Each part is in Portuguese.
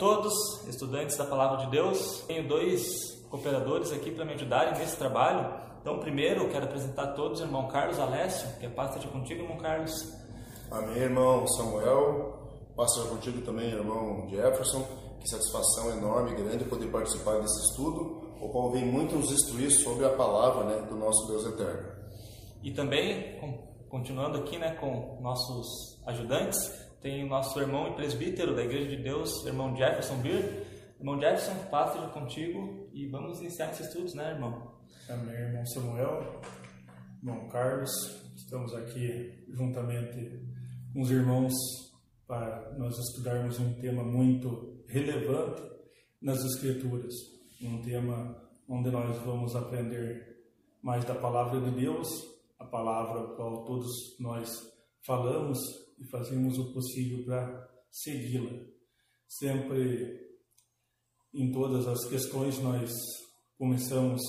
Todos, estudantes da Palavra de Deus. Tenho dois cooperadores aqui para me ajudarem nesse trabalho. Então, primeiro, quero apresentar a todos o irmão Carlos Alessio. Que a paz esteja contigo, irmão Carlos. Amém, irmão Samuel. Esteja contigo também, irmão Jefferson. Que satisfação enorme grande poder participar desse estudo, o qual vem muito nos instruir sobre a palavra né, do nosso Deus eterno. E também, continuando aqui né, com nossos ajudantes, tem o nosso irmão e presbítero da Igreja de Deus, irmão Jefferson Beard. Irmão Jefferson, paz contigo e vamos iniciar esses estudos, né, irmão? Amém, irmão Samuel, irmão Carlos. Estamos aqui juntamente com os irmãos para nós estudarmos um tema muito relevante nas Escrituras. Um tema onde nós vamos aprender mais da palavra de Deus, a palavra a qual todos nós falamos e fazemos o possível para segui-la. Sempre em todas as questões nós começamos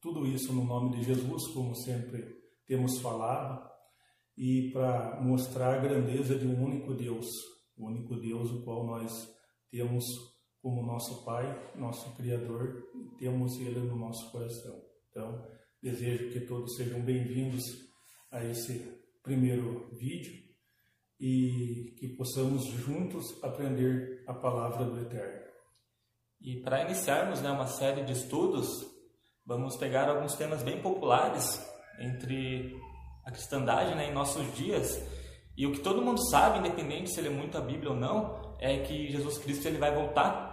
tudo isso no nome de Jesus, como sempre temos falado, e para mostrar a grandeza de um único Deus, o único Deus o qual nós temos como nosso Pai, nosso Criador, e temos Ele no nosso coração. Então, desejo que todos sejam bem-vindos a esse primeiro vídeo e que possamos juntos aprender a palavra do Eterno. E para iniciarmos né, uma série de estudos, vamos pegar alguns temas bem populares entre a cristandade né, em nossos dias. E o que todo mundo sabe, independente se ele é muito a Bíblia ou não, é que Jesus Cristo ele vai voltar.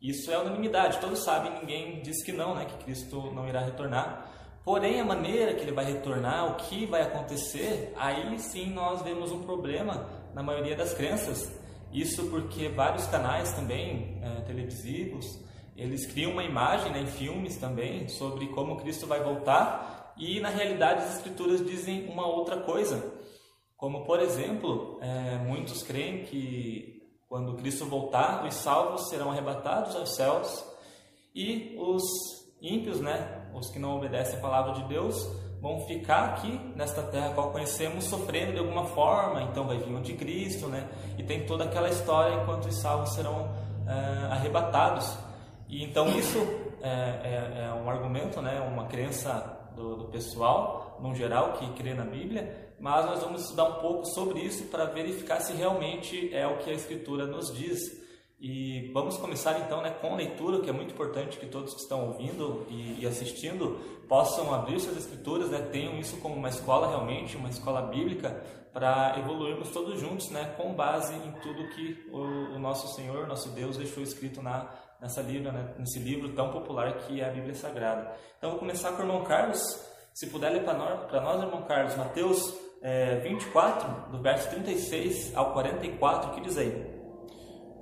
Isso é unanimidade, todos sabem, ninguém diz que não, né, que Cristo não irá retornar. Porém, a maneira que ele vai retornar, o que vai acontecer, aí sim nós vemos um problema na maioria das crenças. Isso porque vários canais também é, televisivos, eles criam uma imagem né, em filmes também sobre como Cristo vai voltar e na realidade as escrituras dizem uma outra coisa. Como por exemplo, é, muitos creem que quando Cristo voltar, os salvos serão arrebatados aos céus e os ímpios, né, os que não obedecem a palavra de Deus, vão ficar aqui nesta terra qual conhecemos sofrendo de alguma forma, então vai vir o anticristo, né? E tem toda aquela história enquanto os salvos serão é, arrebatados. E então isso é, é, é, um argumento, né? Uma crença do, do pessoal, no geral, que crê na Bíblia, mas nós vamos estudar um pouco sobre isso para verificar se realmente é o que a Escritura nos diz. E vamos começar então né, com a leitura, que é muito importante que todos que estão ouvindo e, e assistindo possam abrir suas escrituras, né, tenham isso como uma escola realmente, uma escola bíblica, para evoluirmos todos juntos, né, com base em tudo que o, o nosso Senhor, nosso Deus, deixou escrito na, nessa livro, né, nesse livro tão popular que é a Bíblia Sagrada. Então vou começar com o irmão Carlos. Se puder ler para nós, nós, irmão Carlos, Mateus é, 24, do verso 36 ao 44, que diz aí.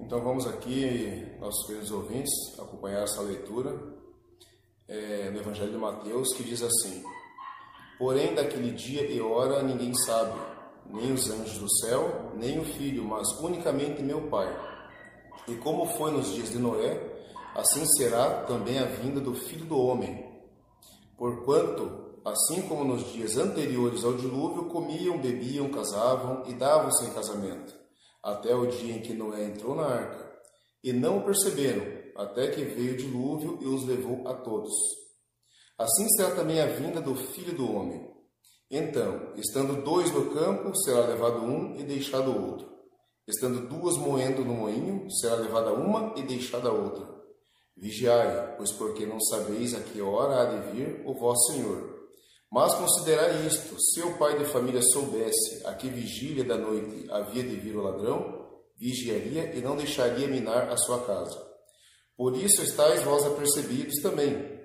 Então vamos aqui, nossos queridos ouvintes, acompanhar essa leitura é, no Evangelho de Mateus, que diz assim: Porém, daquele dia e hora ninguém sabe, nem os anjos do céu, nem o filho, mas unicamente meu Pai. E como foi nos dias de Noé, assim será também a vinda do filho do homem. Porquanto, assim como nos dias anteriores ao dilúvio, comiam, bebiam, casavam e davam-se em casamento até o dia em que Noé entrou na arca, e não o perceberam, até que veio o dilúvio e os levou a todos. Assim será também a vinda do Filho do Homem. Então, estando dois no campo, será levado um e deixado outro. Estando duas moendo no moinho, será levada uma e deixada outra. Vigiai, pois porque não sabeis a que hora há de vir o vosso Senhor. Mas considerai isto: se o pai de família soubesse a que vigília da noite havia de vir o ladrão, vigiaria e não deixaria minar a sua casa. Por isso estáis vós apercebidos também,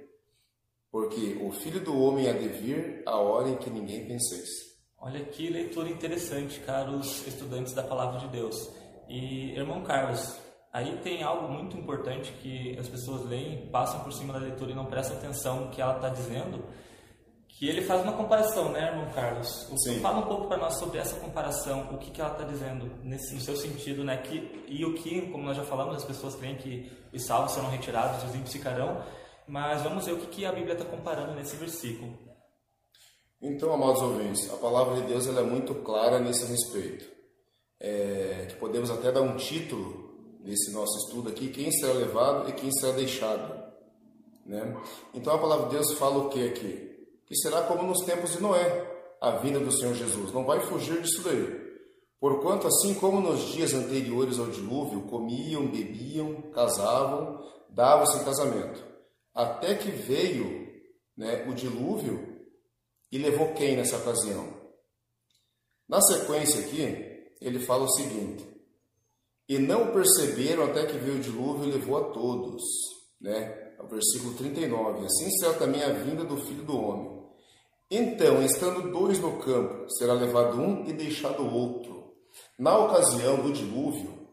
porque o filho do homem há de vir a hora em que ninguém penseis. Olha que leitura interessante, caros estudantes da palavra de Deus. E, irmão Carlos, aí tem algo muito importante que as pessoas leem, passam por cima da leitura e não prestam atenção no que ela está dizendo, que ele faz uma comparação, né, irmão Carlos? Sim. Fala um pouco para nós sobre essa comparação, o que, que ela está dizendo nesse, no seu sentido, né? Que, e o que, como nós já falamos, as pessoas creem que os salvos serão retirados, os ímpios ficarão, mas vamos ver o que, que a Bíblia está comparando nesse versículo. Então, amados ouvintes, a palavra de Deus ela é muito clara nesse respeito. É, que podemos até dar um título nesse nosso estudo aqui, quem será levado e quem será deixado. Né? Então a palavra de Deus fala o que aqui? Que será como nos tempos de Noé, a vinda do Senhor Jesus. Não vai fugir disso daí. Porquanto, assim como nos dias anteriores ao dilúvio, comiam, bebiam, casavam, davam-se em casamento, até que veio né, o dilúvio e levou quem nessa ocasião? Na sequência aqui, ele fala o seguinte: E não perceberam até que veio o dilúvio e levou a todos. Né? É o versículo 39. Assim será também a vinda do Filho do Homem. Então, estando dois no campo, será levado um e deixado o outro. Na ocasião do dilúvio,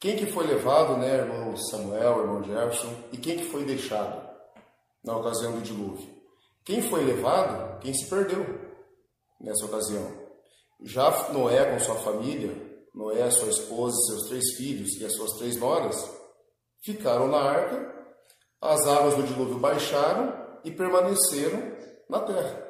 quem que foi levado, né, irmão Samuel, irmão Jefferson, e quem que foi deixado na ocasião do dilúvio? Quem foi levado, quem se perdeu nessa ocasião. Já Noé com sua família, Noé, sua esposa, seus três filhos e as suas três noras, ficaram na arca, as águas do dilúvio baixaram e permaneceram na terra.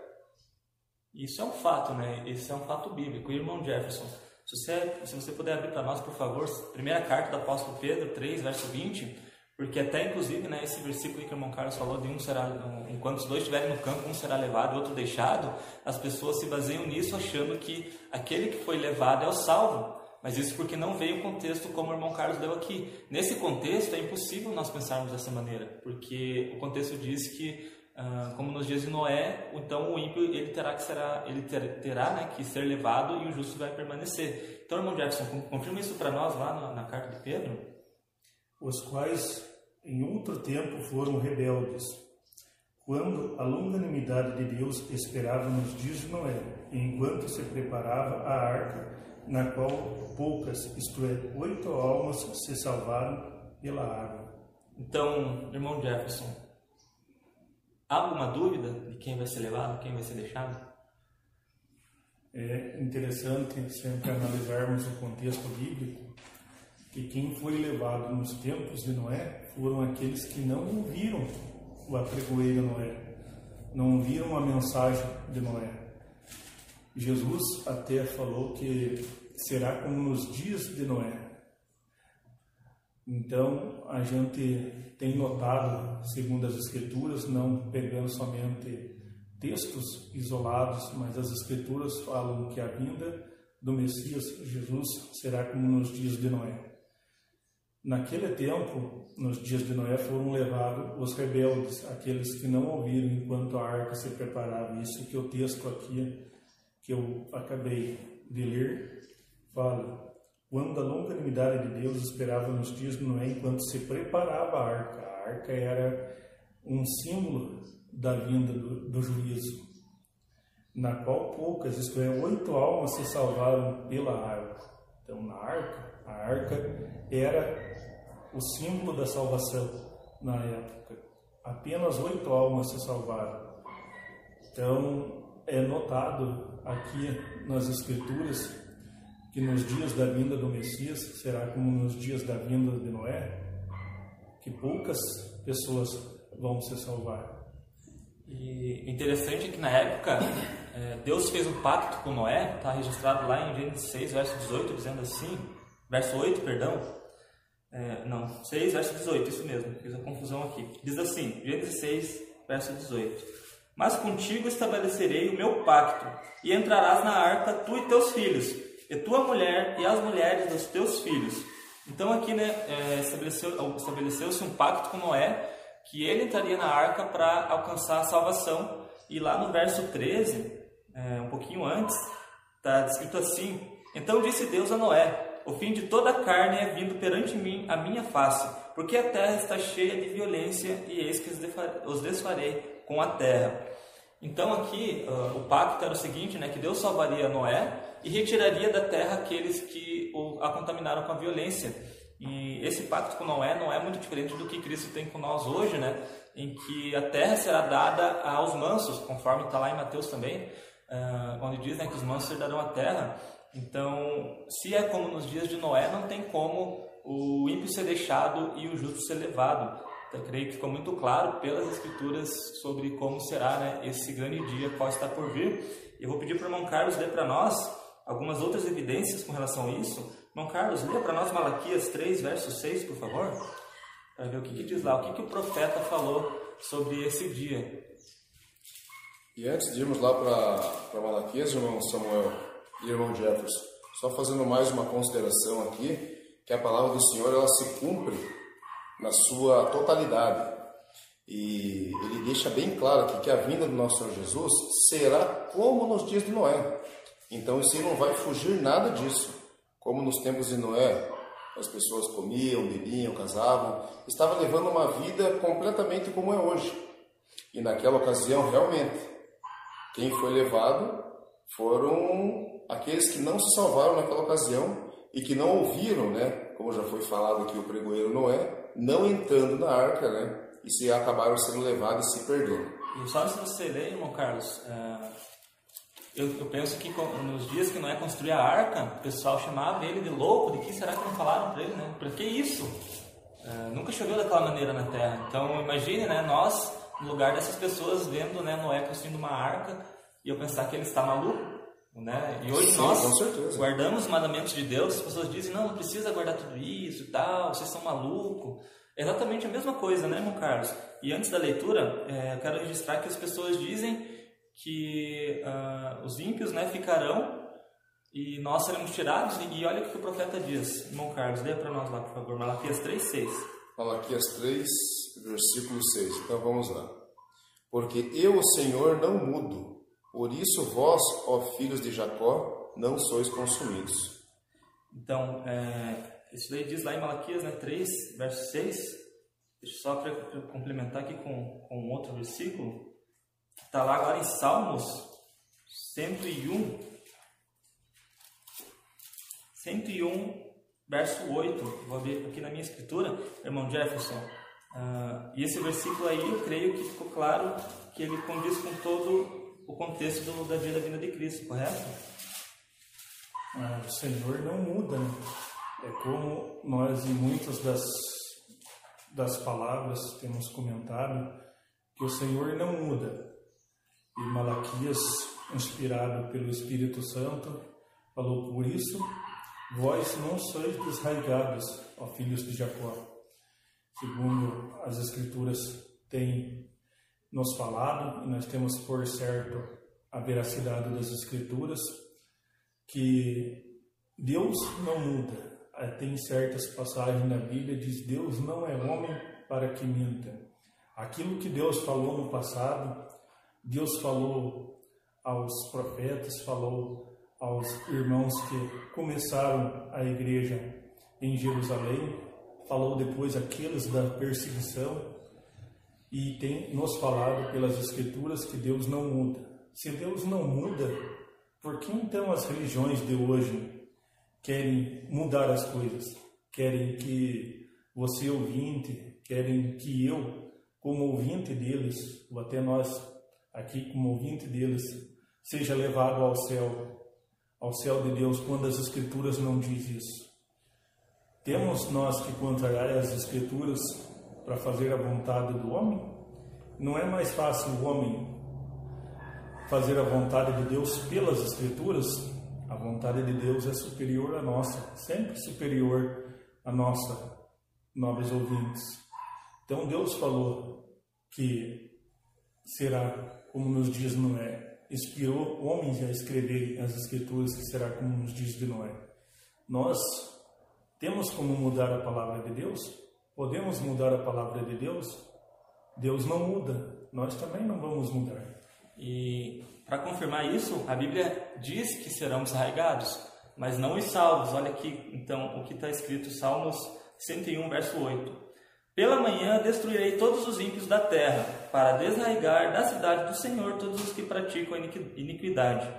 Isso é um fato, né? Isso é um fato bíblico. irmão Jefferson, se você, se você puder abrir para nós, por favor, primeira carta do apóstolo Pedro 3, verso 20, porque até inclusive, né, esse versículo que o irmão Carlos falou de um será, enquanto os dois estiverem no campo, um será levado e outro deixado, as pessoas se baseiam nisso achando que aquele que foi levado é o salvo. Mas isso porque não veio o contexto como o irmão Carlos deu aqui. Nesse contexto é impossível nós pensarmos dessa maneira, porque o contexto diz que Uh, como nos dias de Noé, então o ímpio ele terá que será ele ter, terá né, que ser levado e o justo vai permanecer. Então, irmão Jefferson, confirma isso para nós lá na, na, carta de Pedro. Os quais em outro tempo foram rebeldes, quando a longanimidade de Deus esperava nos dias de Noé, enquanto se preparava a arca, na qual poucas, isto é, oito almas se salvaram pela água. Então, irmão Jefferson, Há alguma dúvida de quem vai ser levado, quem vai ser deixado? É interessante sempre analisarmos o contexto bíblico que quem foi levado nos tempos de Noé foram aqueles que não ouviram o apregoeiro Noé, não ouviram a mensagem de Noé. Jesus até falou que será como nos dias de Noé. Então, a gente tem notado, segundo as Escrituras, não pegando somente textos isolados, mas as Escrituras falam que a vinda do Messias Jesus será como nos dias de Noé. Naquele tempo, nos dias de Noé, foram levados os rebeldes, aqueles que não ouviram enquanto a arca se preparava. Isso que o texto aqui, que eu acabei de ler, fala quando a longanimidade de Deus esperava nos dias de Noé enquanto se preparava a arca. A arca era um símbolo da vinda do, do juízo, na qual poucas, isto é, oito almas se salvaram pela arca. Então, na arca, a arca era o símbolo da salvação na época. Apenas oito almas se salvaram. Então, é notado aqui nas Escrituras que nos dias da vinda do Messias será como nos dias da vinda de Noé, que poucas pessoas vão se salvar. E interessante que na época é, Deus fez um pacto com Noé, está registrado lá em Gênesis 6, verso 18, dizendo assim, verso 8, perdão, é, não, 6, verso 18, isso mesmo, fiz a confusão aqui. Diz assim, Gênesis 6, verso 18: Mas contigo estabelecerei o meu pacto, e entrarás na arca tu e teus filhos, e tua mulher e as mulheres dos teus filhos. Então aqui né, é, estabeleceu, estabeleceu-se um pacto com Noé, que ele entraria na arca para alcançar a salvação. E lá no verso 13, é, um pouquinho antes, está escrito assim: Então disse Deus a Noé: O fim de toda a carne é vindo perante mim a minha face, porque a terra está cheia de violência, e eis que os desfarei com a terra. Então aqui uh, o pacto era o seguinte, né, que Deus salvaria Noé e retiraria da terra aqueles que o, a contaminaram com a violência. E esse pacto com Noé não é muito diferente do que Cristo tem com nós hoje, né? Em que a terra será dada aos mansos, conforme está lá em Mateus também, uh, onde diz né, que os mansos herdarão a terra. Então, se é como nos dias de Noé, não tem como o ímpio ser deixado e o justo ser levado. Eu creio que ficou muito claro pelas escrituras sobre como será né, esse grande dia pode estar por vir. Eu vou pedir para o irmão Carlos ler para nós algumas outras evidências com relação a isso. Irmão Carlos, lê para nós Malaquias 3, verso 6, por favor, para ver o que, que, diz lá, o que, que o profeta falou sobre esse dia. E antes de irmos lá para Malaquias, irmão Samuel e irmão Jefferson, só fazendo mais uma consideração aqui, que a palavra do Senhor ela se cumpre na sua totalidade. E ele deixa bem claro aqui que a vinda do nosso Senhor Jesus será como nos dias de Noé. Então isso não vai fugir nada disso. Como nos tempos de Noé, as pessoas comiam, bebiam, casavam, estavam levando uma vida completamente como é hoje. E naquela ocasião, realmente, quem foi levado foram aqueles que não se salvaram naquela ocasião e que não ouviram, né? Como já foi falado aqui, o pregoeiro Noé, não entrando na arca, né? E se acabaram sendo levados e se perdendo. E só se você ler, irmão Carlos, é, eu, eu, penso que nos dias que Noé construía a arca, o pessoal chamava ele de louco, de que será que não falaram para ele, né? Por que isso? Uh, nunca choveu daquela maneira na terra. Então imagine, né, nós no lugar dessas pessoas vendo, né, Noé construindo uma arca e eu pensar que ele está maluco, né? E hoje Sim, nós guardamos os mandamentos de Deus, as pessoas dizem, não, não precisa guardar tudo isso e tal, vocês são malucos. É exatamente a mesma coisa, né, irmão Carlos? E antes da leitura, é, eu quero registrar que as pessoas dizem que uh, os ímpios né, ficarão e nós seremos tirados. E olha o que o profeta diz. Irmão Carlos, lê para nós lá, por favor. Malaquias 3, 6. Malaquias 3, versículo 6. Então vamos lá. Porque eu, o Senhor, não mudo. Por isso vós, ó filhos de Jacó, não sois consumidos. Então, é, isso daí diz lá em Malaquias né, 3, verso 6. Deixa eu só complementar aqui com, com outro versículo. Está lá agora em Salmos 101. 101, verso 8. Vou ver aqui na minha escritura, irmão Jefferson. Uh, e esse versículo aí, eu creio que ficou claro que ele condiz com todo o contexto do, da vida da vinda de Cristo, correto? Ah, o Senhor não muda. Né? É como nós, em muitas das, das palavras, temos comentado, que o Senhor não muda. E Malaquias, inspirado pelo Espírito Santo, falou: Por isso, vós não sois desraigados, ó filhos de Jacó. Segundo as Escrituras têm nos falado, e nós temos por certo a veracidade das Escrituras, que Deus não muda. Tem certas passagens na Bíblia diz Deus não é homem para que minta. Aquilo que Deus falou no passado, Deus falou aos profetas, falou aos irmãos que começaram a igreja em Jerusalém, falou depois aqueles da perseguição e tem nos falado pelas escrituras que Deus não muda. Se Deus não muda, por que então as religiões de hoje querem mudar as coisas? Querem que você ouvinte, querem que eu, como ouvinte deles, ou até nós aqui como ouvinte deles, seja levado ao céu, ao céu de Deus, quando as Escrituras não diz isso. Temos nós que contrariar as Escrituras para fazer a vontade do homem? Não é mais fácil o homem fazer a vontade de Deus pelas Escrituras? A vontade de Deus é superior à nossa, sempre superior à nossa, nobres ouvintes. Então Deus falou que será como nos de Noé, inspirou homens a escrever as escrituras que será como nos dias de Noé. Nós temos como mudar a palavra de Deus? Podemos mudar a palavra de Deus? Deus não muda, nós também não vamos mudar. E para confirmar isso, a Bíblia diz que serão desarraigados, mas não os salvos. Olha aqui, então, o que está escrito, Salmos 101, verso 8. Pela manhã destruirei todos os ímpios da terra, para desraigar da cidade do Senhor todos os que praticam iniquidade.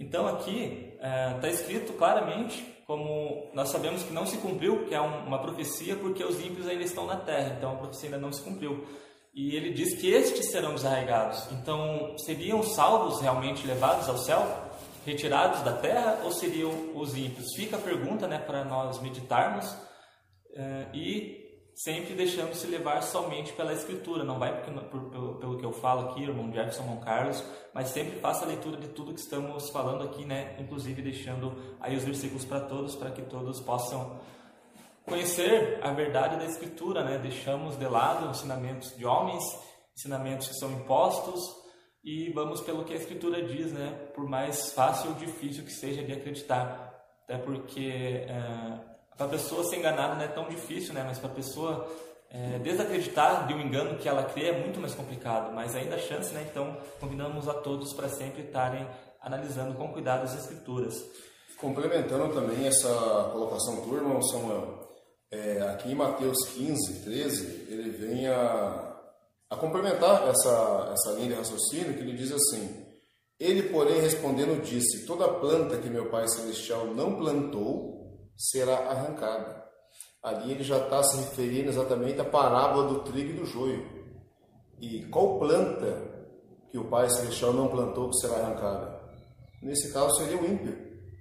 Então aqui está é, escrito claramente como nós sabemos que não se cumpriu, que é uma profecia, porque os ímpios ainda estão na terra, então a profecia ainda não se cumpriu. E ele diz que estes serão desarraigados. Então, seriam salvos realmente levados ao céu, retirados da terra, ou seriam os ímpios? Fica a pergunta né, para nós meditarmos uh, e sempre deixando se levar somente pela escritura. Não vai porque, por, pelo, pelo que eu falo aqui, irmão Jefferson, irmão Carlos, mas sempre faça a leitura de tudo que estamos falando aqui, né? Inclusive deixando aí os versículos para todos, para que todos possam conhecer a verdade da Escritura, né? Deixamos de lado ensinamentos de homens, ensinamentos que são impostos e vamos pelo que a Escritura diz, né? Por mais fácil ou difícil que seja de acreditar, até porque é, para a pessoa ser enganada não é tão difícil, né? Mas para a pessoa é, desacreditar de um engano que ela crê é muito mais complicado, mas ainda a chance, né? Então, convidamos a todos para sempre estarem analisando com cuidado as Escrituras. Complementando também essa colocação tua, irmão Samuel, é, aqui em Mateus 15, 13, ele vem a, a complementar essa, essa linha de raciocínio que ele diz assim: Ele, porém, respondendo, disse: Toda planta que meu Pai Celestial não plantou será arrancada. Ali ele já está se referindo exatamente à parábola do trigo e do joio. E qual planta que o Pai Celestial não plantou que será arrancada? Nesse caso seria o ímpio.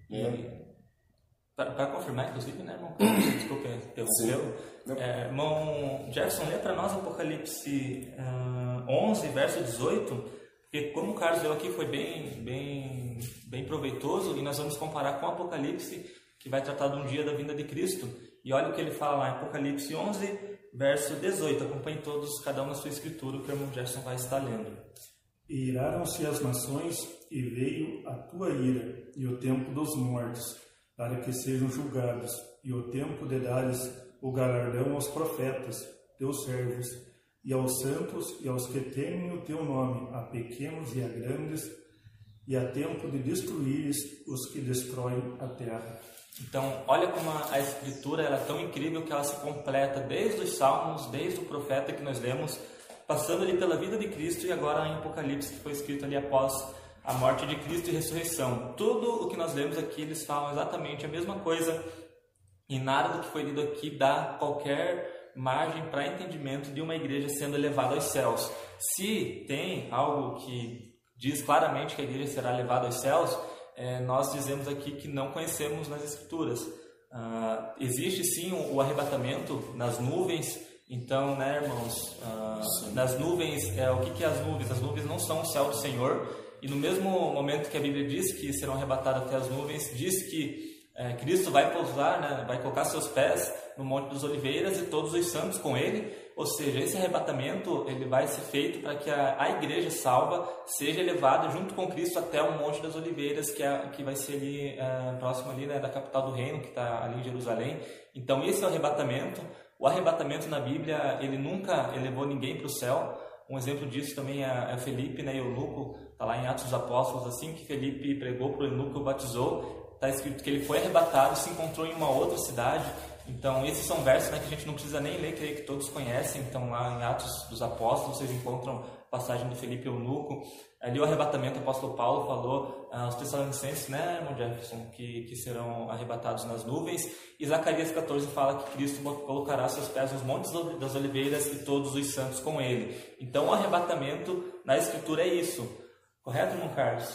Né? Para confirmar, inclusive, né, irmão? Desculpa, interrompeu. É, irmão Jefferson, lê para nós Apocalipse uh, 11, verso 18, porque como o Carlos deu aqui foi bem, bem, bem proveitoso, e nós vamos comparar com Apocalipse, que vai tratar de um dia da vinda de Cristo. E olha o que ele fala lá em Apocalipse 11, verso 18. Acompanhe todos, cada um na sua escritura, que o irmão Jefferson vai estar lendo. E iraram-se as nações, e veio a tua ira, e o tempo dos mortos para que sejam julgados, e o tempo de dares o galardão aos profetas, teus servos, e aos santos e aos que temem o teu nome, a pequenos e a grandes, e a tempo de destruires os que destroem a terra. Então, olha como a, escritura é tão incrível que ela se completa desde os salmos, desde o profeta que nós lemos, passando ali pela vida de Cristo e agora em Apocalipse que foi escrito ali após a morte de Cristo e ressurreição. Tudo o que nós lemos aqui, eles falam exatamente a mesma coisa e nada do que foi lido aqui dá qualquer margem para entendimento de uma igreja sendo elevada aos céus. Se tem algo que diz claramente que a igreja será levada aos céus, é, nós dizemos aqui que não conhecemos nas Escrituras. Ah, existe sim o, o, arrebatamento nas nuvens, então, né, irmãos, ah, nas nuvens, é, o que, que é as nuvens? As nuvens não são o céu do Senhor, e no mesmo momento que a Bíblia diz que serão arrebatados até as nuvens, diz que é, Cristo vai pousar, né, vai colocar seus pés no Monte dos Oliveiras e todos os santos com ele. Ou seja, esse arrebatamento ele vai ser feito para que a, a igreja salva seja levada junto com Cristo até o Monte das Oliveiras, que, é, que vai ser ali é, próximo ali né, da capital do reino, que está ali em Jerusalém. Então esse é o arrebatamento. O arrebatamento na Bíblia ele nunca elevou ninguém para o céu. Um exemplo disso também é, é Felipe né, e Eunuco, está lá em Atos dos Apóstolos, assim que Felipe pregou para o Eunuco, batizou, está escrito que ele foi arrebatado e se encontrou em uma outra cidade. Então, esses são versos né, que a gente não precisa nem ler, que todos conhecem. Então, lá em Atos dos Apóstolos, vocês encontram passagem de Felipe Eunuco. Ali o arrebatamento, o apóstolo Paulo falou aos uh, Tessalonicenses, né, irmão Jefferson, que, que serão arrebatados nas nuvens. E Zacarias 14 fala que Cristo colocará seus pés nos montes das oliveiras e todos os santos com ele. Então o arrebatamento na Escritura é isso. Correto, irmão Carlos?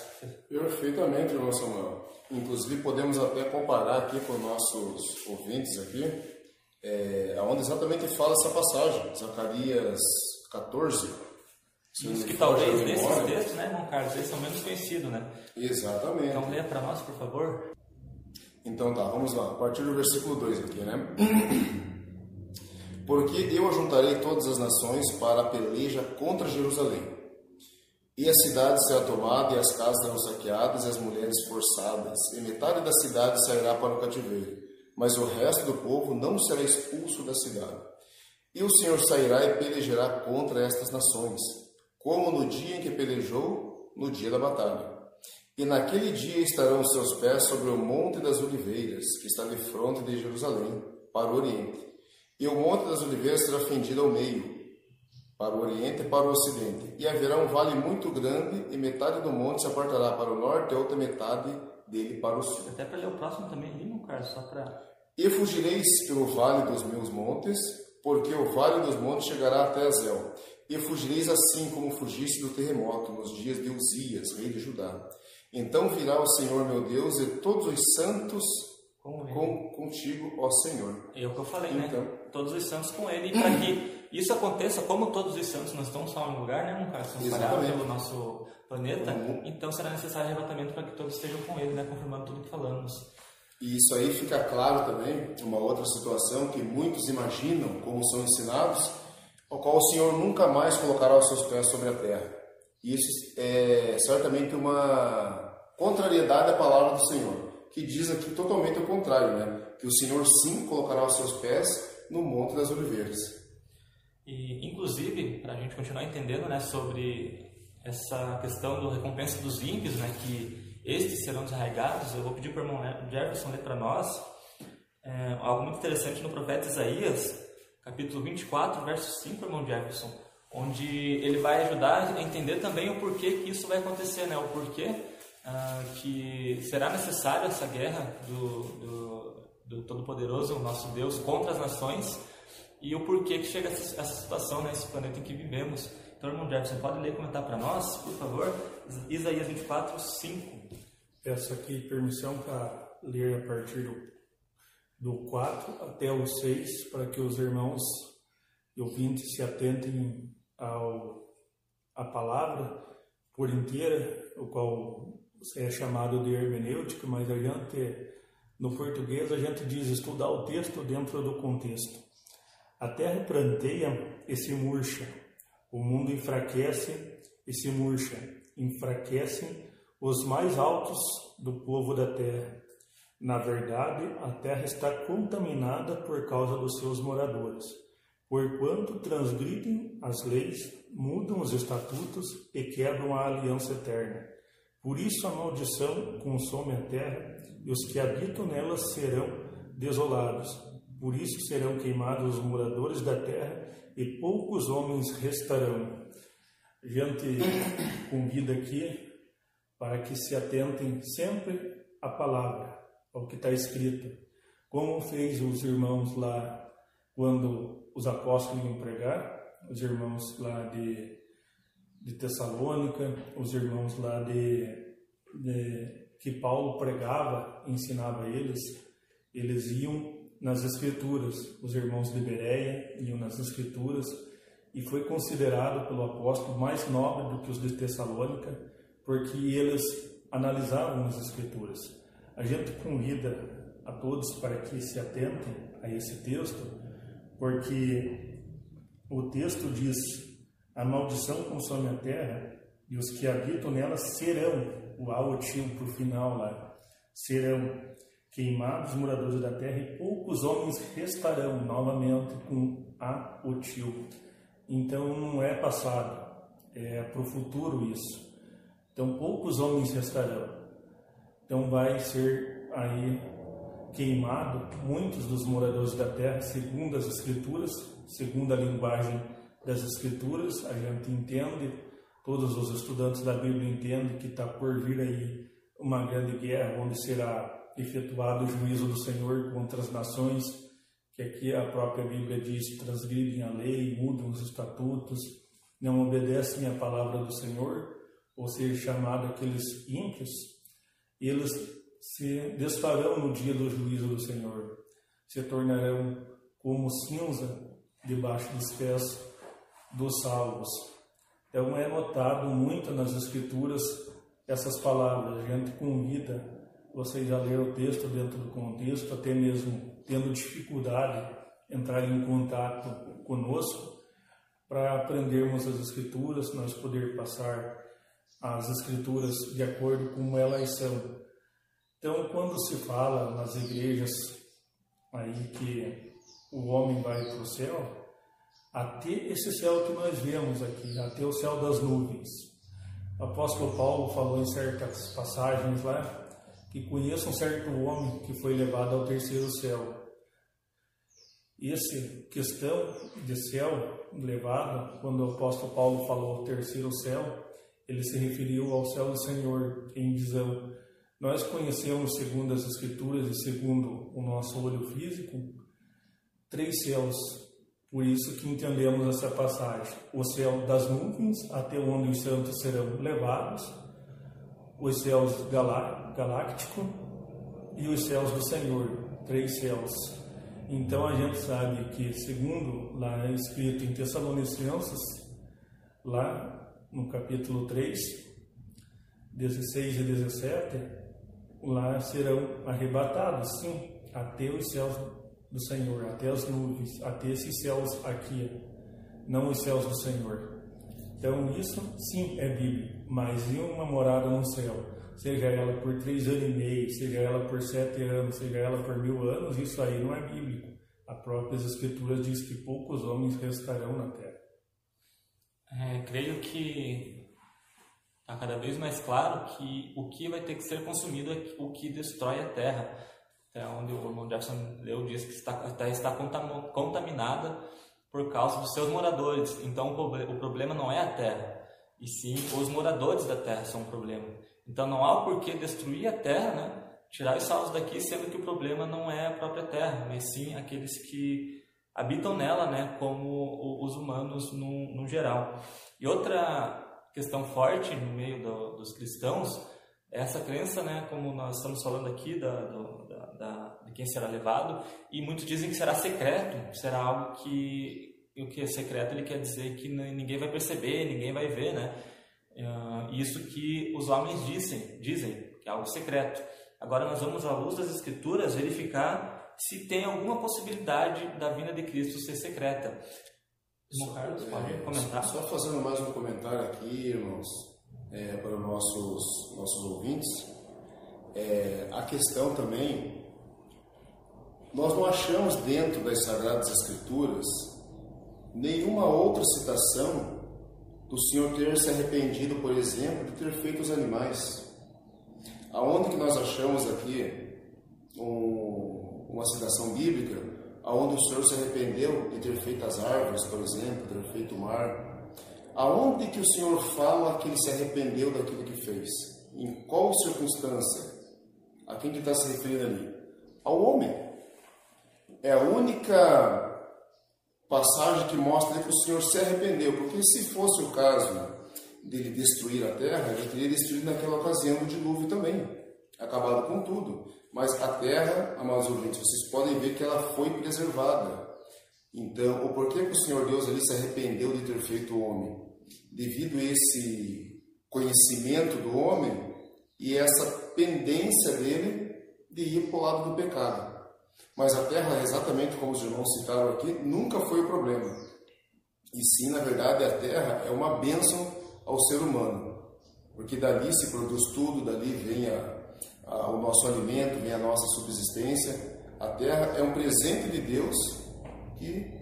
Perfeitamente, irmão Samuel. Inclusive podemos até comparar aqui com nossos ouvintes aqui, é, onde exatamente fala essa passagem, Zacarias 14, isso que talvez nesses textos, né, irmão Carlos, eles são menos conhecidos, né? Exatamente. Então leia para nós, por favor. Então tá, vamos lá. A partir do versículo 2 aqui, né? Porque eu ajuntarei todas as nações para a peleja contra Jerusalém. E a cidade será tomada, e as casas serão saqueadas, e as mulheres forçadas, e metade da cidade sairá para o cativeiro, mas o resto do povo não será expulso da cidade. E o Senhor sairá e pelejará contra estas nações, como no dia em que pelejou, no dia da batalha. E naquele dia estarão os seus pés sobre o Monte das Oliveiras, que está de fronte de Jerusalém, para o oriente. E o Monte das Oliveiras será fendido ao meio, para o oriente e para o ocidente. E haverá um vale muito grande, e metade do monte se apartará para o norte, e a outra metade dele para o sul. Até para ler o próximo também ali, meu Carlos, só para. E fugireis pelo vale dos meus montes, porque o vale dos montes chegará até Azel. E fugireis assim como fugiste do terremoto nos dias de Uzias, rei de Judá. Então virá o Senhor meu Deus e todos os santos Com com, contigo, ó Senhor. É o que eu falei, Então. né? Todos os santos com ele. Para que isso aconteça, como todos os santos não estão só em um lugar, né, Carlos? Estão espalhados pelo nosso planeta. Uhum. Então será necessário arrebatamento para que todos estejam com ele, né? Confirmando tudo que falamos. E isso aí fica claro também, uma outra situação que muitos imaginam como são ensinados, ao qual o Senhor nunca mais colocará os seus pés sobre a terra. E isso é certamente uma contrariedade à palavra do Senhor, que diz aqui totalmente o contrário, né? Que o Senhor sim colocará os seus pés no Monte das Oliveiras. E, inclusive, para a gente continuar entendendo né, sobre essa questão do recompensa dos ímpios, né, que estes serão desarraigados, eu vou pedir para o irmão Jefferson ler para nós é, algo muito interessante no profeta Isaías, capítulo 24, verso 5, irmão Jefferson, onde ele vai ajudar a entender também o porquê que isso vai acontecer, né, o porquê ah, que será necessária essa guerra do, do, do Todo-Poderoso, o nosso Deus, contra as nações, e o porquê que chega essa, essa situação nesse planeta em que vivemos. Então, irmão Jefferson, pode ler e comentar para nós, por favor? Isaías 24, 5. Peço aqui permissão para ler a partir do, do 4 até o 6, para que os irmãos e ouvintes se atentem ao, à palavra por inteira, o qual é chamado de hermenêutica, mas a gente, no português, a gente diz estudar o texto dentro do contexto. A terra pranteia e se murcha, o mundo enfraquece e se murcha, enfraquecem os mais altos do povo da terra. Na verdade, a terra está contaminada por causa dos seus moradores, porquanto transgridem as leis, mudam os estatutos e quebram a aliança eterna. Por isso a maldição consome a terra, e os que habitam nela serão desolados. Por isso serão queimados os moradores da terra, e poucos homens restarão. A gente convida aqui para que se atentem sempre à palavra, ao que está escrito. Como fez os irmãos lá quando os apóstolos iam pregar, os irmãos lá de, de Tessalônica, os irmãos lá de, de que Paulo pregava, ensinava eles, eles iam nas escrituras, os irmãos de Bereia iam nas escrituras e foi considerado pelo apóstolo mais nobre do que os de Tessalônica, porque eles analisavam as escrituras. A gente convida a todos para que se atentem a esse texto, porque o texto diz: a maldição consome a terra e os que habitam nela serão, o aotil para o final lá, serão queimados moradores da terra e poucos homens restarão novamente com a otil. Então não é passado, é para o futuro isso. Então poucos homens restarão. Então vai ser aí queimado muitos dos moradores da terra, segundo as escrituras, segundo a linguagem das escrituras, a gente entende, todos os estudantes da Bíblia entendem que está por vir aí uma grande guerra onde será efetuado o juízo do Senhor contra as nações, que aqui a própria Bíblia diz transgridem a lei, mudam os estatutos, não obedecem à palavra do Senhor, ou seja, chamado aqueles ímpios, eles se desfarão no dia do juízo do Senhor, se tornarão como cinza debaixo dos pés dos salvos. Então é notado muito nas Escrituras essas palavras. A gente convida vocês a ler o texto dentro do contexto, até mesmo tendo dificuldade entrar em contato conosco para aprendermos as Escrituras, nós poder passar as Escrituras de acordo com como elas são. Então, quando se fala nas igrejas aí que o homem vai para o céu, até esse céu que nós vemos aqui, até o céu das nuvens. O apóstolo Paulo falou em certas passagens lá que conheça um certo homem que foi levado ao terceiro céu. Essa questão de céu levado, quando o apóstolo Paulo falou terceiro céu, ele se referiu ao céu do Senhor em visão Nós conhecemos, segundo as Escrituras e segundo o nosso olho físico, três céus. Por isso que entendemos essa passagem: o céu das nuvens, até onde os santos serão levados, os céus galáctico e os céus do Senhor, três céus. Então a gente sabe que, segundo lá é escrito em Tessalonicenses, lá no capítulo 3, 16 e 17, lá serão arrebatados, sim, até os céus do Senhor, até as nuvens, até esses céus aqui, não os céus do Senhor. Então isso sim é bíblico, mas e uma morada no céu? Seja ela por três anos e meio, seja ela por sete anos, seja ela por mil anos, isso aí não é bíblico. A própria Escritura diz que poucos homens restarão na terra. É, creio que está cada vez mais claro que o que vai ter que ser consumido é o que destrói a terra. É onde o irmão Jefferson leu diz que está, está contaminada por causa dos seus moradores. Então o problema não é a terra, e sim os moradores da terra são o problema. Então não há o porquê destruir a terra, né? tirar os salvos daqui, sendo que o problema não é a própria terra, mas sim aqueles que habitam nela, né? como os humanos no, no geral. E outra questão forte no meio do, dos cristãos é essa crença, né? como nós estamos falando aqui, da, do, da, da, de quem será levado, e muitos dizem que será secreto, será algo que o que é secreto ele quer dizer que ninguém vai perceber, ninguém vai ver, né? Uh, isso que os homens dizem, dizem, que é algo secreto. Agora nós vamos, à luz das Escrituras, verificar se tem alguma possibilidade da vinda de Cristo ser secreta. Irmão Carlos, pode é, comentar? Só fazendo mais um comentário aqui, irmãos, é, para os nossos, nossos ouvintes. É, a questão também, nós não achamos dentro das Sagradas Escrituras nenhuma outra citação do Senhor ter se arrependido, por exemplo, de ter feito os animais. Aonde que nós achamos aqui um, uma citação bíblica aonde o Senhor se arrependeu de ter feito as árvores, por exemplo, ter feito o mar? Aonde que o Senhor fala que ele se arrependeu daquilo que fez? Em qual circunstância? A quem que está se referindo ali? Ao homem. É a única passagem que mostra que o Senhor se arrependeu, porque se fosse o caso dele destruir a terra, ele teria destruído naquela ocasião do dilúvio também, acabado com tudo. Mas a terra, amados ouvintes, vocês podem ver que ela foi preservada. Então, o porquê que o Senhor Deus ali se arrependeu de ter feito o homem? Devido a esse conhecimento do homem e essa pendência dele de ir para o lado do pecado. Mas a terra, exatamente como os irmãos citaram aqui, nunca foi o problema. E sim, na verdade, a terra é uma bênção ao ser humano, porque dali se produz tudo, dali vem a, a, o nosso alimento, vem a nossa subsistência. A terra é um presente de Deus que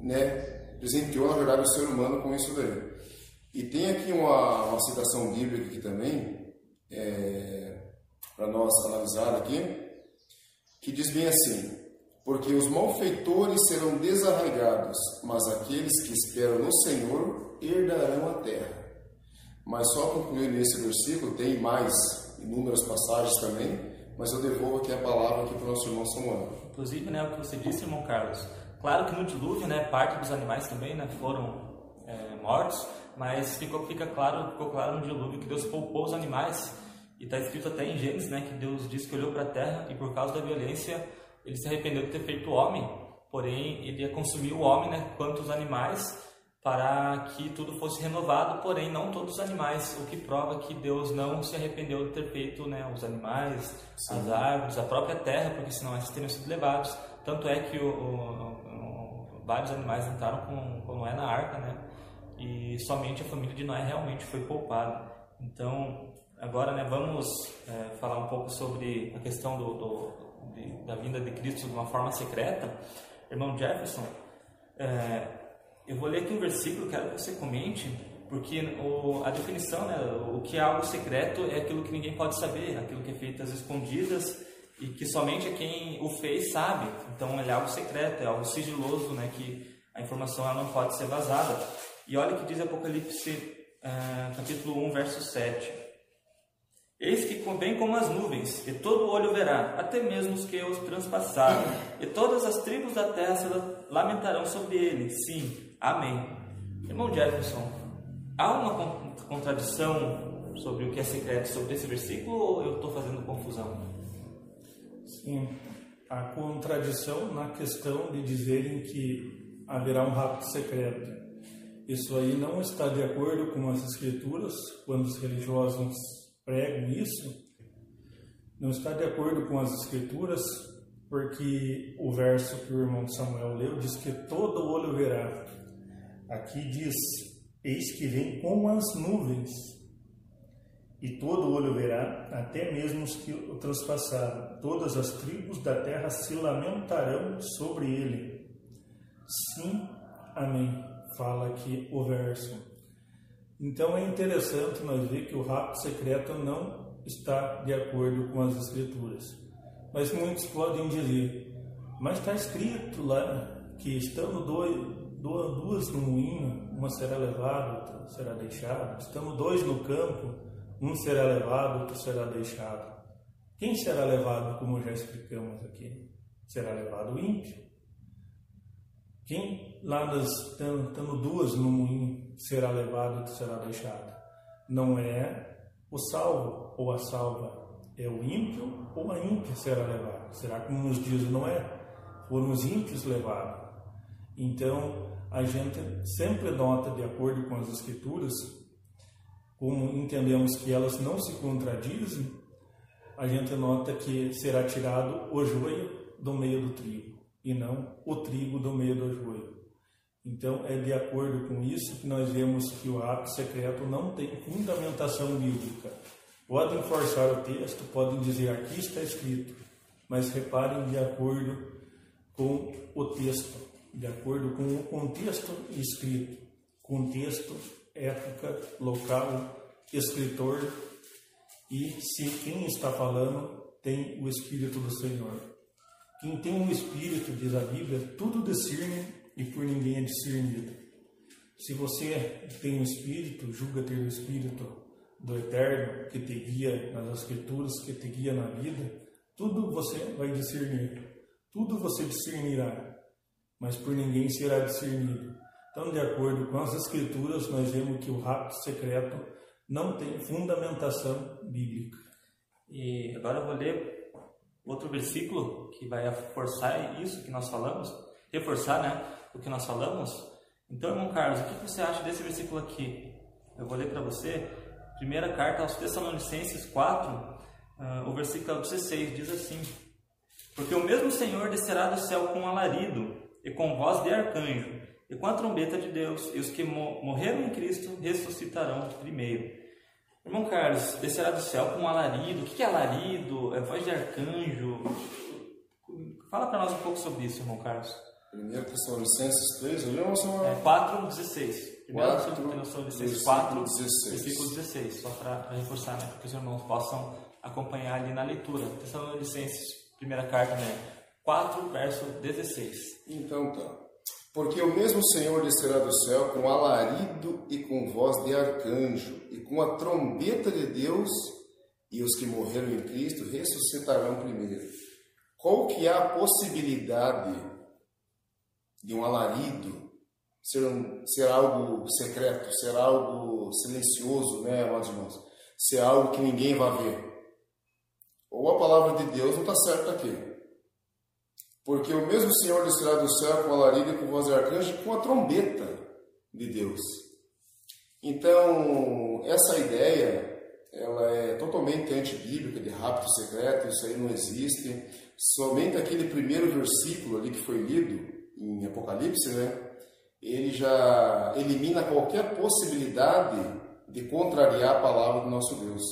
né, presenteou, na verdade, o ser humano com isso daí. E tem aqui uma, uma citação bíblica aqui também, é, para nós analisar aqui, que diz bem assim: Porque os malfeitores serão desarraigados, mas aqueles que esperam no Senhor herdarão a terra. Mas só concluindo esse versículo, tem mais inúmeras passagens também, mas eu devolvo aqui a palavra aqui para o nosso irmão Samuel. Inclusive, né, o que você disse, irmão Carlos, claro que no dilúvio, né, parte dos animais também, né, foram é, mortos, mas ficou, fica claro, ficou claro no dilúvio que Deus poupou os animais e está escrito até em Gênesis, né, que Deus disse que olhou para a terra e por causa da violência ele se arrependeu de ter feito o homem, porém ele ia consumir o homem, né, quanto os animais, para que tudo fosse renovado, porém não todos os animais, o que prova que Deus não se arrependeu de ter feito, né, os animais, Sim. as árvores, a própria terra, porque senão esses teriam sido levados. Tanto é que o, o, o, vários animais entraram com, com Noé na arca, né, e somente a família de Noé realmente foi poupada. Então Agora, né, vamos é, falar um pouco sobre a questão do, do de, da vinda de Cristo de uma forma secreta. Irmão Jefferson, é, eu vou ler aqui um versículo, quero que você comente, porque o, a definição, né, o que é algo secreto é aquilo que ninguém pode saber, aquilo que é feito às escondidas e que somente quem o fez sabe. Então, é algo secreto, é algo sigiloso, né, que a informação ela não pode ser vazada. E olha o que diz Apocalipse, é, capítulo 1, verso 7. Eis que bem como as nuvens, e todo olho verá, até mesmo os que os transpassaram, e todas as tribos da terra se lamentarão sobre ele. Sim, amém. Irmão Jefferson, há uma contradição sobre o que é secreto sobre esse versículo ou eu estou fazendo confusão? Sim, há contradição na questão de dizerem que haverá um rapto secreto. Isso aí não está de acordo com as escrituras, quando os religiosos pregam isso, não está de acordo com as escrituras, porque o verso que o irmão Samuel leu diz que todo olho verá. Aqui diz: Eis que vem com as nuvens, e todo olho verá, até mesmo os que o transpassaram. Todas as tribos da terra se lamentarão sobre ele. Sim, amém. Fala aqui o verso. Então é interessante nós ver que o rapto secreto não está de acordo com as escrituras. Mas muitos podem dizer, mas está escrito lá que estando dois, duas no moinho, uma será levada, outra será deixada. Estando dois no campo, um será levado, outro será deixado. Quem será levado, como já explicamos aqui? Será levado o ímpio. Quem lá das, tendo duas no moinho será levado e será deixado? Não é o salvo ou a salva, é o ímpio ou a ímpia será levado. Será como nos diz não é? Foram os ímpios levados. Então, a gente sempre nota, de acordo com as escrituras, como entendemos que elas não se contradizem, a gente nota que será tirado o joio do meio do trigo e não o trigo do meio do joio. Então, é de acordo com isso que nós vemos que o ato secreto não tem fundamentação bíblica. Podem forçar o texto, podem dizer aqui está escrito, mas reparem de acordo com o texto, de acordo com o contexto escrito, contexto, época, local, escritor e se quem está falando tem o Espírito do Senhor. Quem tem um espírito, diz a Bíblia, tudo discerne e por ninguém é discernido. Se você tem um espírito, julga ter o espírito do Eterno que te guia nas Escrituras, que te guia na vida, tudo você vai discernir. Tudo você discernirá, mas por ninguém será discernido. Então, de acordo com as Escrituras, nós vemos que o rapto secreto não tem fundamentação bíblica. E agora eu vou ler outro versículo que vai reforçar isso que nós falamos, reforçar, né, o que nós falamos. Então, irmão Carlos, o que você acha desse versículo aqui? Eu vou ler para você. Primeira carta aos Tessalonicenses 4, uh, ah, o versículo 16 diz assim: Porque o mesmo Senhor descerá do céu com alarido e com voz de arcanjo e com a trombeta de Deus, e os que morreram em Cristo ressuscitarão primeiro. Irmão Carlos, descerá do céu com um alarido. O que é alarido? É voz de arcanjo? Fala para nós um pouco sobre isso, irmão Carlos. 1 Tessalonicenses 3, olhamos uma... É 4, 16. 4, Tessalonicenses 4, 16. versículo 16. Só para reforçar, né? Para que os irmãos possam acompanhar ali na leitura. Tessalonicenses, primeira carta, né? 4, verso 16. Então tá. Porque o mesmo Senhor descerá do céu com alarido e com voz de arcanjo, com a trombeta de Deus, e os que morreram em Cristo ressuscitarão primeiro. Qual que é a possibilidade de um alarido ser, um, ser algo secreto, ser algo silencioso, né, amados irmãos? Ser algo que ninguém vai ver. Ou a palavra de Deus não está certa aqui. Porque o mesmo Senhor descerá do céu com alarido e com voz de arcanjo com a trombeta de Deus. Então, essa ideia, ela é totalmente antibíblica, de rapto secreto, isso aí não existe. Somente aquele primeiro versículo ali que foi lido, em Apocalipse, né? Ele já elimina qualquer possibilidade de contrariar a palavra do nosso Deus.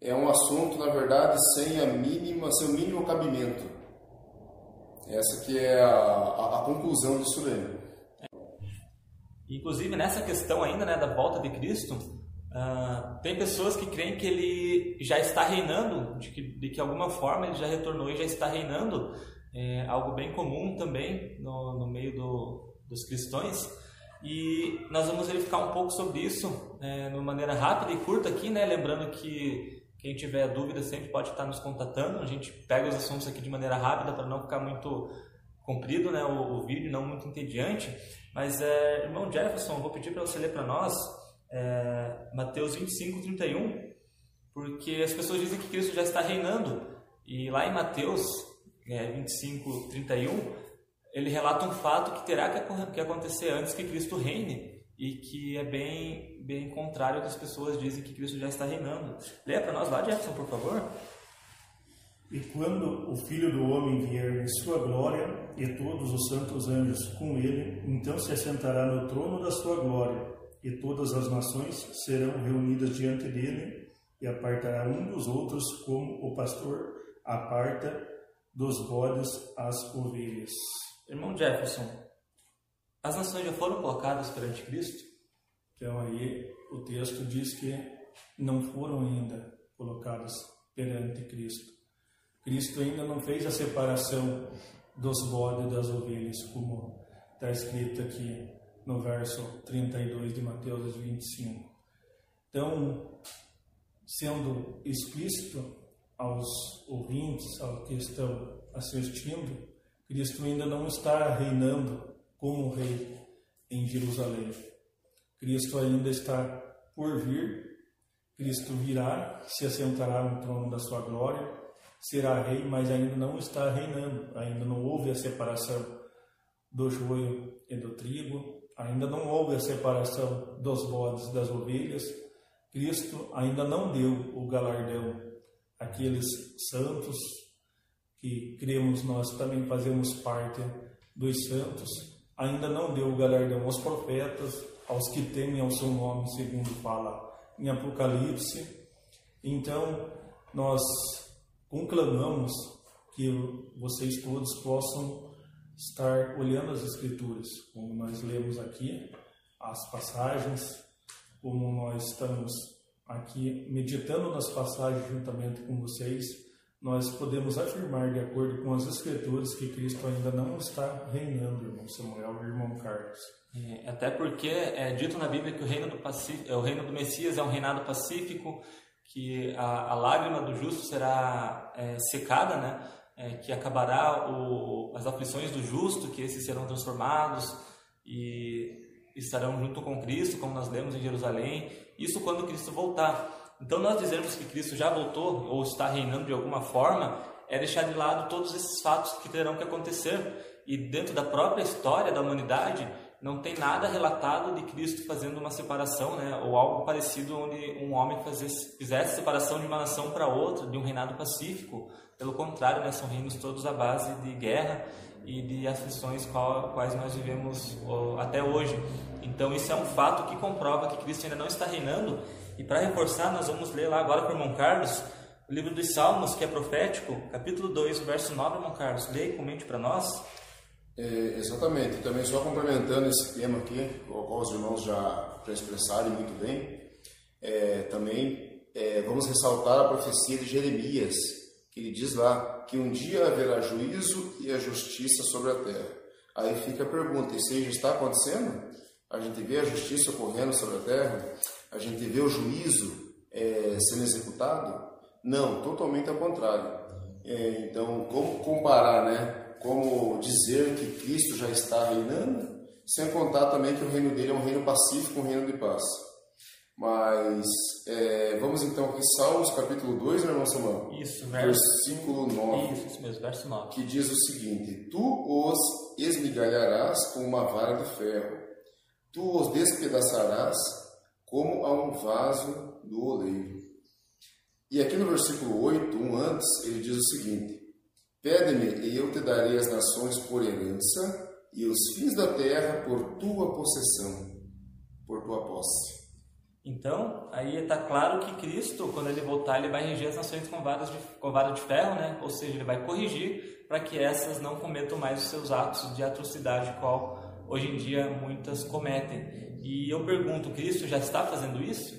É um assunto, na verdade, sem a mínima, sem o mínimo cabimento. Essa que é a, a, a conclusão disso daí. Inclusive, nessa questão ainda né, da volta de Cristo, uh, tem pessoas que creem que ele já está reinando, de que de que alguma forma ele já retornou e já está reinando, é algo bem comum também no, no meio do, dos cristãos. E nós vamos verificar um pouco sobre isso é, de uma maneira rápida e curta aqui, né? lembrando que Quem tiver dúvida sempre pode estar nos contatando. A gente pega os assuntos aqui de maneira rápida para não ficar muito comprido né, o, o, vídeo, não muito entediante. Mas, é, irmão Jefferson, vou pedir para você ler para nós é, Mateus 25, 31, porque as pessoas dizem que Cristo já está reinando. E lá em Mateus é, 25, 31, ele relata um fato que terá que acontecer antes que Cristo reine e que é bem, bem contrário ao que as pessoas dizem que Cristo já está reinando. Leia para nós lá, Jefferson, por favor. E quando o Filho do Homem vier em sua glória e todos os santos anjos com ele, então se assentará no trono da sua glória, e todas as nações serão reunidas diante dele, e apartará um dos outros como o pastor aparta dos bodes as ovelhas. Irmão Jefferson, as nações já foram colocadas perante Cristo? Então aí o texto diz que não foram ainda colocadas perante Cristo. Cristo ainda não fez a separação dos bodes das ovelhas, como está escrito aqui no verso 32 de Mateus 25. Então, sendo explícito aos ouvintes, aos que estão assistindo, Cristo ainda não está reinando como rei em Jerusalém. Cristo ainda está por vir. Cristo virá, se assentará no trono da sua glória será rei, mas ainda não está reinando, ainda não houve a separação do joio e do trigo, ainda não houve a separação dos bodes das ovelhas. Cristo ainda não deu o galardão àqueles santos que cremos nós também fazemos parte dos santos, ainda não deu o galardão aos profetas, aos que temem ao seu nome, segundo fala em Apocalipse. Então, nós conclamamos que vocês todos possam estar olhando as Escrituras, como nós lemos aqui, as passagens, como nós estamos aqui meditando nas passagens juntamente com vocês, nós podemos afirmar, de acordo com as Escrituras, que Cristo ainda não está reinando, irmão Samuel e irmão Carlos. É, até porque é dito na Bíblia que o reino do, Pacífico, o reino do Messias é um reinado pacífico, que a, a lágrima do justo será é, secada, né? É, que acabará o, as aflições do justo, que esses serão transformados e estarão junto com Cristo, como nós lemos em Jerusalém. Isso quando Cristo voltar. Então, nós dizermos que Cristo já voltou ou está reinando de alguma forma é deixar de lado todos esses fatos que terão que acontecer. E dentro da própria história da humanidade, não tem nada relatado de Cristo fazendo uma separação, né, ou algo parecido onde um homem fizesse separação de uma nação para outra, de um reinado pacífico. Pelo contrário, né, são reinos todos à base de guerra e de aflições quais nós vivemos até hoje. Então isso é um fato que comprova que Cristo ainda não está reinando. E para reforçar, nós vamos ler lá agora para o irmão Carlos, o livro dos Salmos, que é profético, capítulo 2, verso 9, irmão Carlos. Leia e comente para nós. É, exatamente. Também só complementando esse tema aqui, o qual os irmãos já, expressaram muito bem, é, também é, vamos ressaltar a profecia de Jeremias, que ele diz lá que um dia haverá juízo e a justiça sobre a terra. Aí fica a pergunta, isso já está acontecendo? A gente vê a justiça ocorrendo sobre a terra? A gente vê o juízo é, sendo executado? Não, totalmente ao contrário. É, então, como comparar, né? Como dizer que Cristo já está reinando, sem contar também que o reino dele é um reino pacífico, um reino de paz. Mas é, vamos então aqui, Salmos capítulo 2, né, irmão Samuel? Isso, verso... versículo 9. Isso, isso mesmo, verso 9. Que diz o seguinte: Tu os esmigalharás com uma vara de ferro, tu os despedaçarás como a um vaso do oleiro. E aqui no versículo 8, um antes, ele diz o seguinte: Pede-me, e eu te darei as nações por herança, e os fins da terra por tua possessão, por tua posse. Então, aí está claro que Cristo, quando ele voltar, ele vai reger as nações com vara de, com vara de ferro, né? ou seja, ele vai corrigir para que essas não cometam mais os seus atos de atrocidade, qual hoje em dia muitas cometem. E eu pergunto, Cristo já está fazendo isso?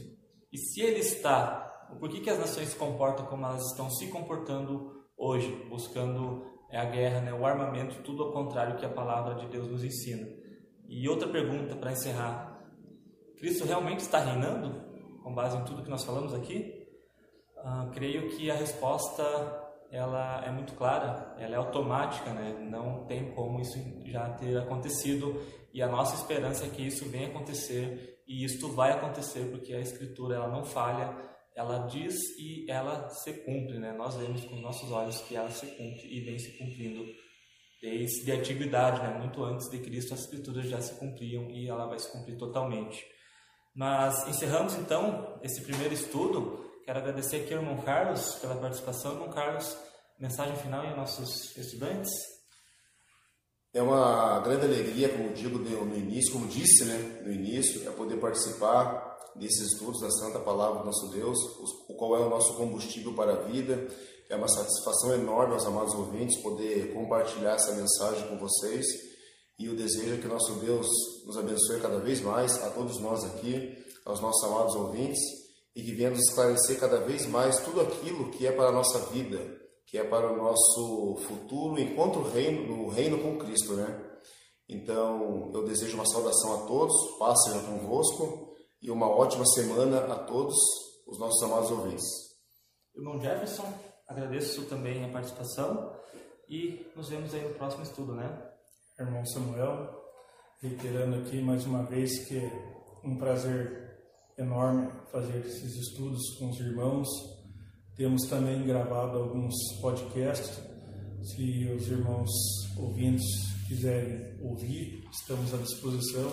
E se ele está, por que, que as nações se comportam como elas estão se comportando hoje, buscando é, a guerra, né, o armamento, tudo ao contrário que a palavra de Deus nos ensina. E outra pergunta para encerrar: Cristo realmente está reinando, com base em tudo que nós falamos aqui? Uh, creio que a resposta ela é muito clara, ela é automática, né? Não tem como isso já ter acontecido e a nossa esperança é que isso venha acontecer e isto vai acontecer porque a escritura ela não falha, ela diz e ela se cumpre, né? Nós vemos com nossos olhos que ela se cumpre e vem se cumprindo desde a antiguidade, né? Muito antes de Cristo as escrituras já se cumpriam e ela vai se cumprir totalmente. Mas encerramos então esse primeiro estudo Quero agradecer aqui ao irmão Carlos pela participação. Irmão Carlos, mensagem final aos nossos estudantes? É uma grande alegria, como digo no início, como disse né, no início, é poder participar desses estudos da Santa Palavra do nosso Deus, o qual é o nosso combustível para a vida. É uma satisfação enorme aos amados ouvintes poder compartilhar essa mensagem com vocês. E o desejo é que nosso Deus nos abençoe cada vez mais, a todos nós aqui, aos nossos amados ouvintes e que venha nos esclarecer cada vez mais tudo aquilo que é para a nossa vida, que é para o nosso futuro enquanto reino, no reino com Cristo, né? Então, eu desejo uma saudação a todos, paz seja convosco e uma ótima semana a todos os nossos amados ouvintes. Irmão Jefferson, agradeço também a participação e nos vemos aí no próximo estudo, né? Irmão Samuel, reiterando aqui mais uma vez que é um prazer enorme fazer esses estudos com os irmãos. Temos também gravado alguns podcasts. Se os irmãos ouvintes quiserem ouvir, estamos à disposição.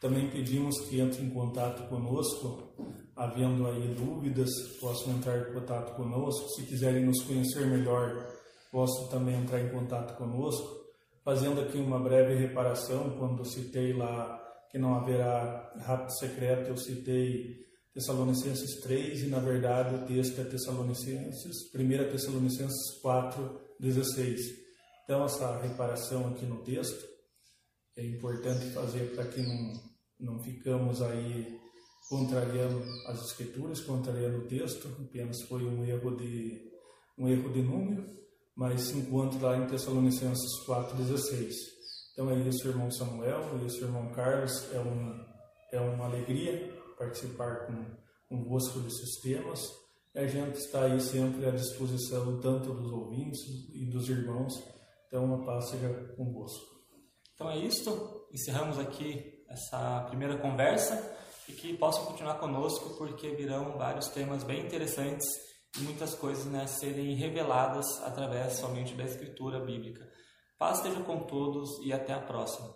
Também pedimos que entrem em contato conosco, havendo aí dúvidas, possam entrar em contato conosco. Se quiserem nos conhecer melhor, possam também entrar em contato conosco. Fazendo aqui uma breve reparação, quando citei lá que não haverá rapto secreto, eu citei Tessalonicenses 3 e na verdade o texto é Tessalonicenses, 1 Tessalonicenses 4, 16. Então essa reparação aqui no texto é importante fazer para que não, não ficamos aí contrariando as escrituras, contrariando o texto, apenas foi um erro de um erro de número, mas se encontra lá em Tessalonicenses 4:16. Então é isso, irmão Samuel, é isso, irmão Carlos. É, um, é uma alegria participar com, convosco desses temas. A gente está aí sempre à disposição tanto dos ouvintes e dos irmãos. Então a paz seja convosco. Então é isso. Encerramos aqui essa primeira conversa e que possam continuar conosco porque virão vários temas bem interessantes e muitas coisas né, serem reveladas através somente da escritura bíblica. Paz esteja com todos e até a próxima.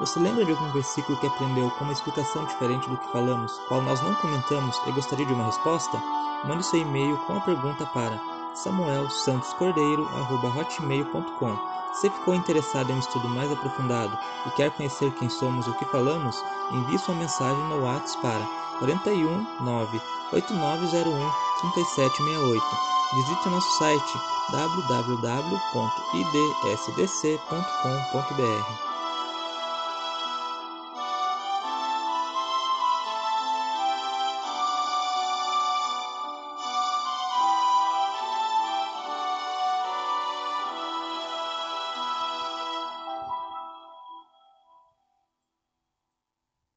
Você lembra de algum versículo que aprendeu com uma explicação diferente do que falamos, qual nós não comentamos e gostaria de uma resposta? Mande seu e-mail com a pergunta para samuelsantoscordeiro.hotmail.com Se ficou interessado em um estudo mais aprofundado e quer conhecer quem somos e o que falamos, envie sua mensagem no WhatsApp para 41 9 8901 3768 Visite nosso site www.idsdc.com.br.